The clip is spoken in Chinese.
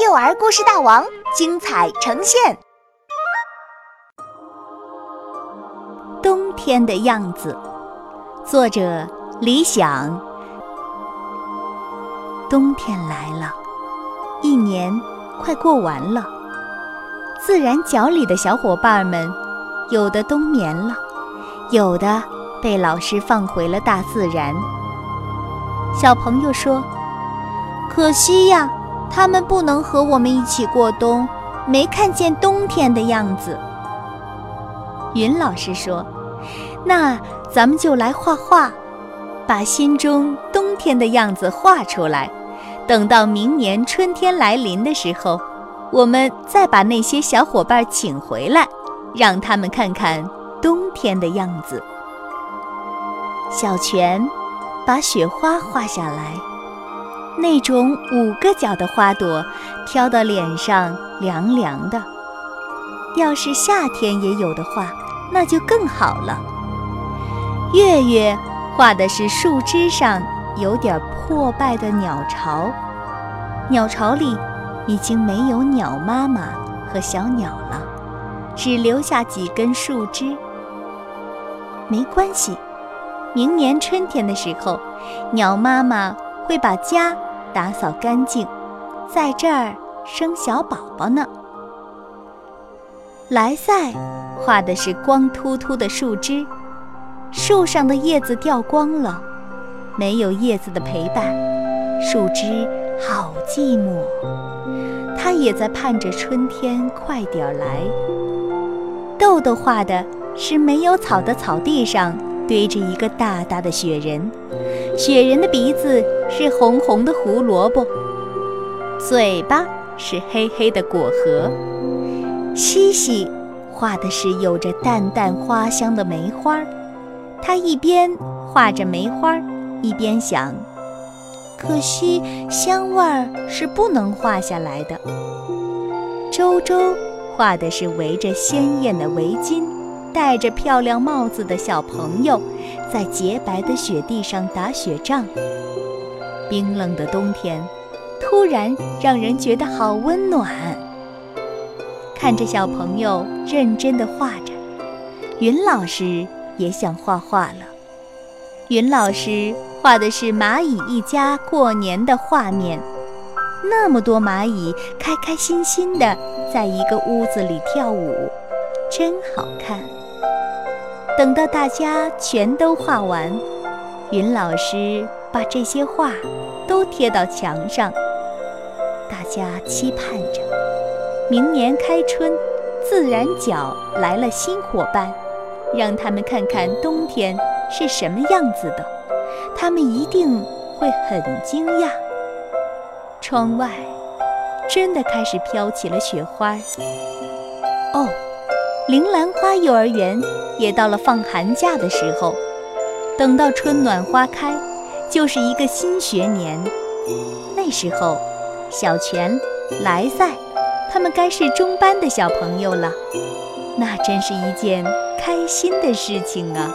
幼儿故事大王精彩呈现。冬天的样子，作者李想。冬天来了，一年快过完了。自然角里的小伙伴们，有的冬眠了，有的被老师放回了大自然。小朋友说：“可惜呀。”他们不能和我们一起过冬，没看见冬天的样子。云老师说：“那咱们就来画画，把心中冬天的样子画出来。等到明年春天来临的时候，我们再把那些小伙伴请回来，让他们看看冬天的样子。”小泉把雪花画下来。那种五个角的花朵，挑到脸上凉凉的。要是夏天也有的话，那就更好了。月月画的是树枝上有点破败的鸟巢，鸟巢里已经没有鸟妈妈和小鸟了，只留下几根树枝。没关系，明年春天的时候，鸟妈妈会把家。打扫干净，在这儿生小宝宝呢。莱赛画的是光秃秃的树枝，树上的叶子掉光了，没有叶子的陪伴，树枝好寂寞。它也在盼着春天快点来。豆豆画的是没有草的草地上堆着一个大大的雪人。雪人的鼻子是红红的胡萝卜，嘴巴是黑黑的果核。西西画的是有着淡淡花香的梅花，他一边画着梅花，一边想：可惜香味儿是不能画下来的。周周画的是围着鲜艳的围巾。戴着漂亮帽子的小朋友，在洁白的雪地上打雪仗。冰冷的冬天，突然让人觉得好温暖。看着小朋友认真地画着，云老师也想画画了。云老师画的是蚂蚁一家过年的画面，那么多蚂蚁开开心心的在一个屋子里跳舞，真好看。等到大家全都画完，云老师把这些画都贴到墙上。大家期盼着，明年开春，自然角来了新伙伴，让他们看看冬天是什么样子的，他们一定会很惊讶。窗外真的开始飘起了雪花。哦。铃兰花幼儿园也到了放寒假的时候，等到春暖花开，就是一个新学年。那时候，小泉、莱赛，他们该是中班的小朋友了，那真是一件开心的事情啊。